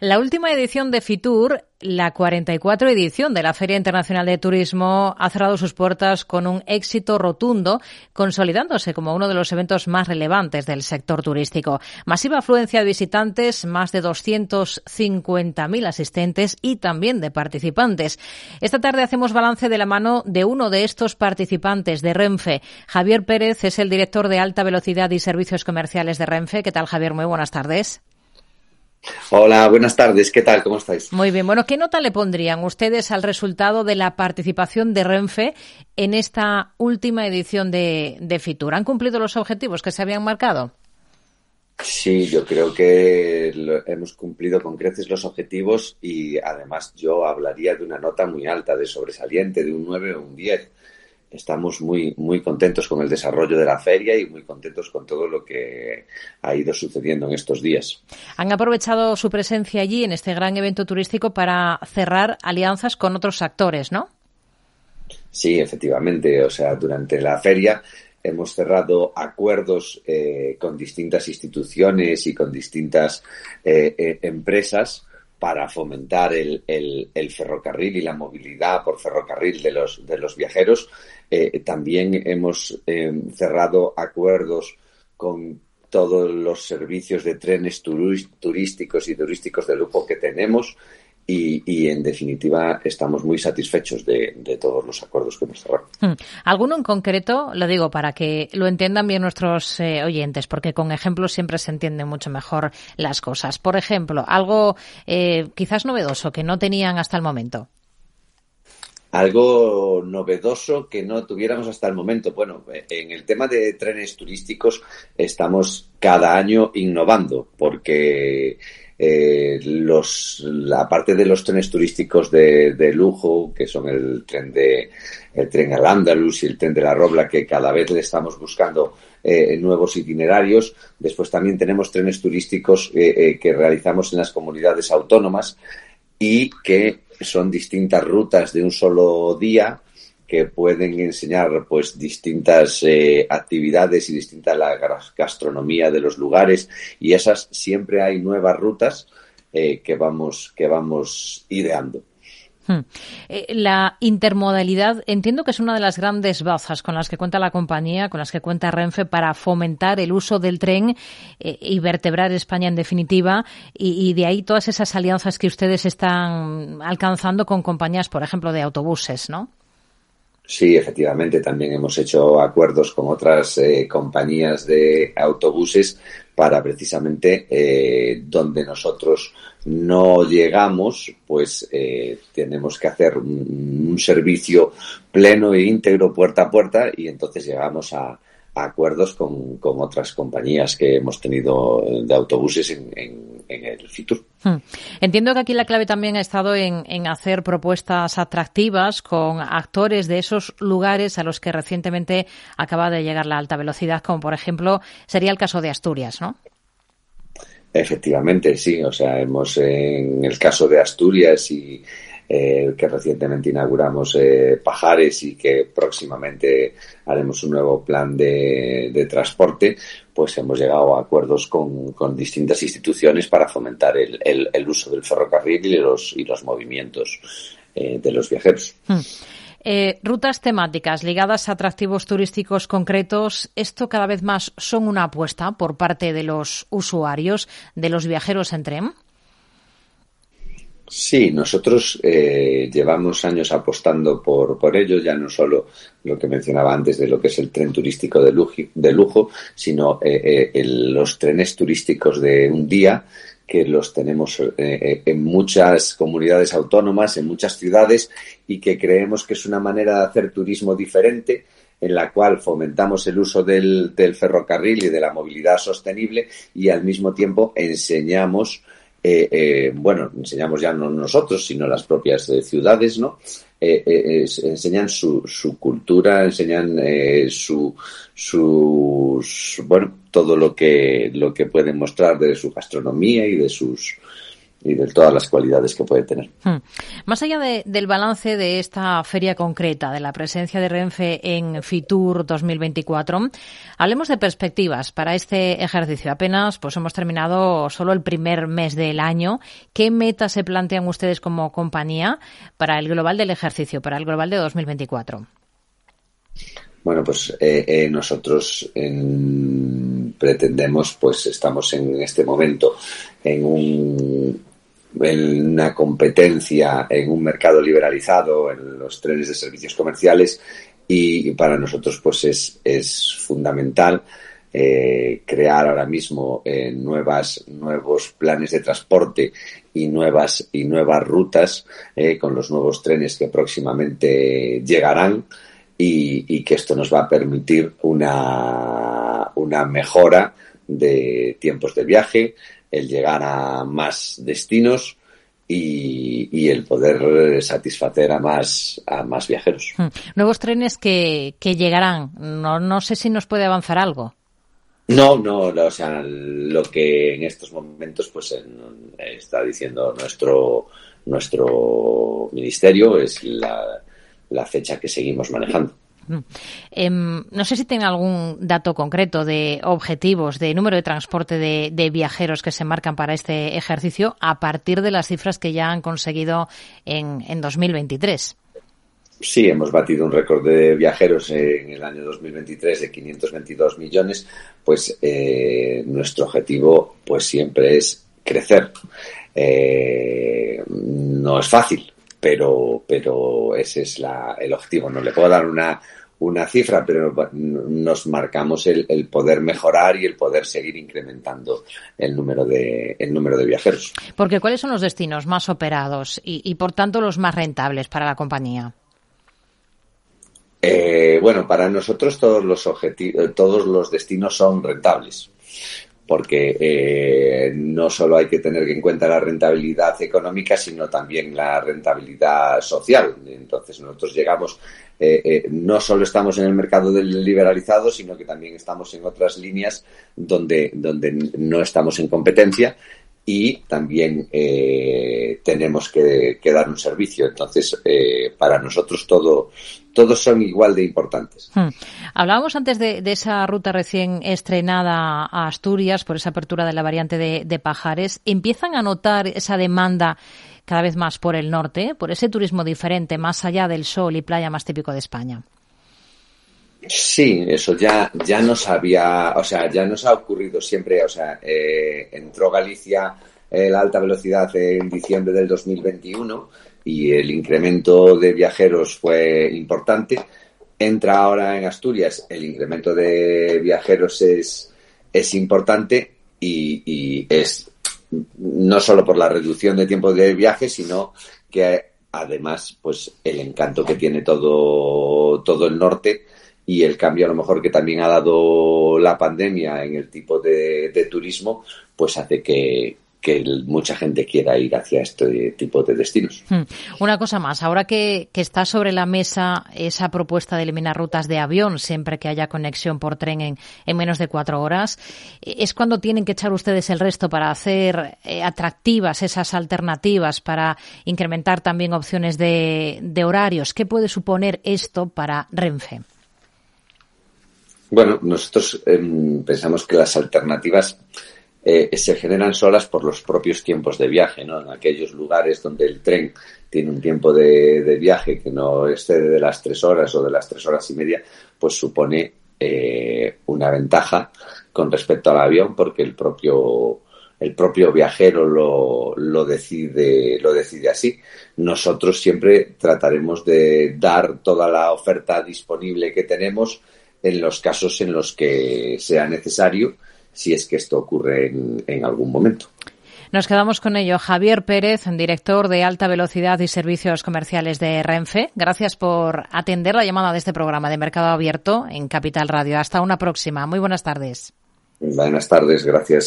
La última edición de FITUR, la 44 edición de la Feria Internacional de Turismo, ha cerrado sus puertas con un éxito rotundo, consolidándose como uno de los eventos más relevantes del sector turístico. Masiva afluencia de visitantes, más de 250.000 asistentes y también de participantes. Esta tarde hacemos balance de la mano de uno de estos participantes de Renfe. Javier Pérez es el director de alta velocidad y servicios comerciales de Renfe. ¿Qué tal, Javier? Muy buenas tardes. Hola, buenas tardes. ¿Qué tal? ¿Cómo estáis? Muy bien. Bueno, ¿qué nota le pondrían ustedes al resultado de la participación de Renfe en esta última edición de, de Fitur? ¿Han cumplido los objetivos que se habían marcado? Sí, yo creo que hemos cumplido con creces los objetivos y además yo hablaría de una nota muy alta, de sobresaliente, de un 9 o un 10 estamos muy, muy contentos con el desarrollo de la feria y muy contentos con todo lo que ha ido sucediendo en estos días. Han aprovechado su presencia allí en este gran evento turístico para cerrar alianzas con otros actores, ¿no? Sí, efectivamente. O sea, durante la feria hemos cerrado acuerdos eh, con distintas instituciones y con distintas eh, eh, empresas para fomentar el, el, ferrocarril y la movilidad por ferrocarril de los, de los viajeros. Eh, también hemos eh, cerrado acuerdos con todos los servicios de trenes turísticos y turísticos de lujo que tenemos y, en definitiva estamos muy satisfechos de, todos los acuerdos que hemos cerrado. Hmm. ¿Alguno en concreto? Lo digo para que lo entiendan bien nuestros eh, oyentes, porque con ejemplos siempre se entienden mucho mejor las cosas. Por ejemplo, algo eh, quizás novedoso que no tenían hasta el momento. Algo novedoso que no tuviéramos hasta el momento. Bueno, en el tema de trenes turísticos estamos cada año innovando porque eh, los, la parte de los trenes turísticos de, lujo, que son el tren de el tren al Andalus y el tren de la Robla, que cada vez le estamos buscando eh, nuevos itinerarios. Después también tenemos trenes turísticos eh, eh, que realizamos en las comunidades autónomas y que son distintas rutas de un solo día que pueden enseñar pues distintas eh, actividades y distinta la gastronomía de los lugares y esas siempre hay nuevas rutas eh, que vamos que vamos ideando. Hmm. Eh, la intermodalidad entiendo que es una de las grandes bazas con las que cuenta la compañía, con las que cuenta Renfe para fomentar el uso del tren y vertebrar España en definitiva y, de ahí todas esas alianzas que ustedes están alcanzando con compañías, por ejemplo, de autobuses, ¿no? Sí, efectivamente, también hemos hecho acuerdos con otras eh, compañías de autobuses para precisamente eh, donde nosotros no llegamos, pues eh, tenemos que hacer un, un, servicio pleno e íntegro puerta a puerta y entonces llegamos a, acuerdos con, con, otras compañías que hemos tenido de autobuses en, en, en el Fitur. Hmm. Entiendo que aquí la clave también ha estado en, en, hacer propuestas atractivas con actores de esos lugares a los que recientemente acaba de llegar la alta velocidad, como por ejemplo sería el caso de Asturias, ¿no? Efectivamente, sí. O sea, hemos en el caso de Asturias y eh, que recientemente inauguramos eh, Pajares y que próximamente haremos un nuevo plan de, de transporte, pues hemos llegado a acuerdos con, con distintas instituciones para fomentar el, el, uso del ferrocarril y los, y los movimientos eh, de los viajeros. Hmm. Eh, rutas temáticas ligadas a atractivos turísticos concretos, ¿esto cada vez más son una apuesta por parte de los usuarios, de los viajeros en tren? Sí, nosotros eh, llevamos años apostando por, por ello, ya no solo lo que mencionaba antes de lo que es el tren turístico de lujo, de lujo sino eh, eh, los trenes turísticos de un día que los tenemos eh, en muchas comunidades autónomas, en muchas ciudades y que creemos que es una manera de hacer turismo diferente en la cual fomentamos el uso del, del ferrocarril y de la movilidad sostenible y al mismo tiempo enseñamos eh, eh, bueno, enseñamos ya no nosotros, sino las propias eh, ciudades, ¿no? Eh, enseñan su, su, cultura, enseñan su, su, su, bueno, todo lo que, lo que pueden mostrar de su gastronomía y de sus, y de todas las cualidades que puede tener. Hmm. Más allá del balance de esta feria concreta, de la presencia de Renfe en Fitur 2024, hablemos de perspectivas para este ejercicio. Apenas pues hemos terminado solo el primer mes del año. ¿Qué metas se plantean ustedes como compañía para el global del ejercicio, para el global de 2024? Bueno, pues eh, eh, nosotros pretendemos, pues estamos en este momento en un en una competencia en un mercado liberalizado, en los trenes de servicios comerciales y, para nosotros pues es, es fundamental eh, crear ahora mismo eh, nuevas, nuevos planes de transporte y nuevas, y nuevas rutas eh, con los nuevos trenes que próximamente llegarán y, y, que esto nos va a permitir una, una mejora de tiempos de viaje, el llegar a más destinos y, el poder satisfacer a más, a más viajeros. Hmm. Nuevos trenes que, que llegarán. No, no sé si nos puede avanzar algo. No, no, o sea, lo que en estos momentos pues está diciendo nuestro nuestro ministerio es la, la fecha que seguimos manejando. Em, no sé si tiene algún dato concreto de objetivos, de número de transporte de, viajeros que se marcan para este ejercicio a partir de las cifras que ya han conseguido en, en 2023. Sí, hemos batido un récord de viajeros en el año 2023 de 522 millones, pues eh, nuestro objetivo pues siempre es crecer. Eh, no es fácil, pero, pero ese es la, el objetivo. No le puedo dar una, una cifra, pero nos marcamos el, poder mejorar y el poder seguir incrementando el número de, el número de viajeros. Porque ¿cuáles son los destinos más operados y, por tanto los más rentables para la compañía? Eh, bueno, para nosotros todos los objetivos, todos los destinos son rentables porque eh, no solo hay que tener en cuenta la rentabilidad económica, sino también la rentabilidad social. Entonces nosotros llegamos, eh, eh, no solo estamos en el mercado del liberalizado, sino que también estamos en otras líneas donde, donde no estamos en competencia y también eh, tenemos que, dar un servicio. Entonces, eh, para nosotros todo, todos son igual de importantes. Hmm. Hablábamos antes de, esa ruta recién estrenada a Asturias por esa apertura de la variante de, de Pajares. ¿Empiezan a notar esa demanda cada vez más por el norte, por ese turismo diferente, más allá del sol y playa más típico de España? Sí, eso ya, ya nos había, o sea, ya nos ha ocurrido siempre, o sea, eh, entró Galicia eh, la alta velocidad en diciembre del 2021 y el incremento de viajeros fue importante. Entra ahora en Asturias, el incremento de viajeros es, es importante y, y es no solo por la reducción de tiempo de viaje, sino que además, pues el encanto que tiene todo, todo el norte y el cambio a lo mejor que también ha dado la pandemia en el tipo de, turismo, pues hace que, mucha gente quiera ir hacia este tipo de destinos. Hmm. Una cosa más, ahora que, está sobre la mesa esa propuesta de eliminar rutas de avión siempre que haya conexión por tren en, menos de cuatro horas, ¿es cuando tienen que echar ustedes el resto para hacer eh, atractivas esas alternativas, para incrementar también opciones de, de horarios? ¿Qué puede suponer esto para Renfe? Bueno, nosotros em, pensamos que las alternativas eh, se generan solas por los propios tiempos de viaje, ¿no? En aquellos lugares donde el tren tiene un tiempo de, viaje que no excede de las tres horas o de las tres horas y media, pues supone eh, una ventaja con respecto al avión porque el propio el propio viajero lo, lo decide lo decide así. Nosotros siempre trataremos de dar toda la oferta disponible que tenemos en los casos en los que sea necesario, si es que esto ocurre en, algún momento. Nos quedamos con ello. Javier Pérez, director de Alta Velocidad y Servicios Comerciales de Renfe. Gracias por atender la llamada de este programa de Mercado Abierto en Capital Radio. Hasta una próxima. Muy buenas tardes. Buenas tardes, gracias.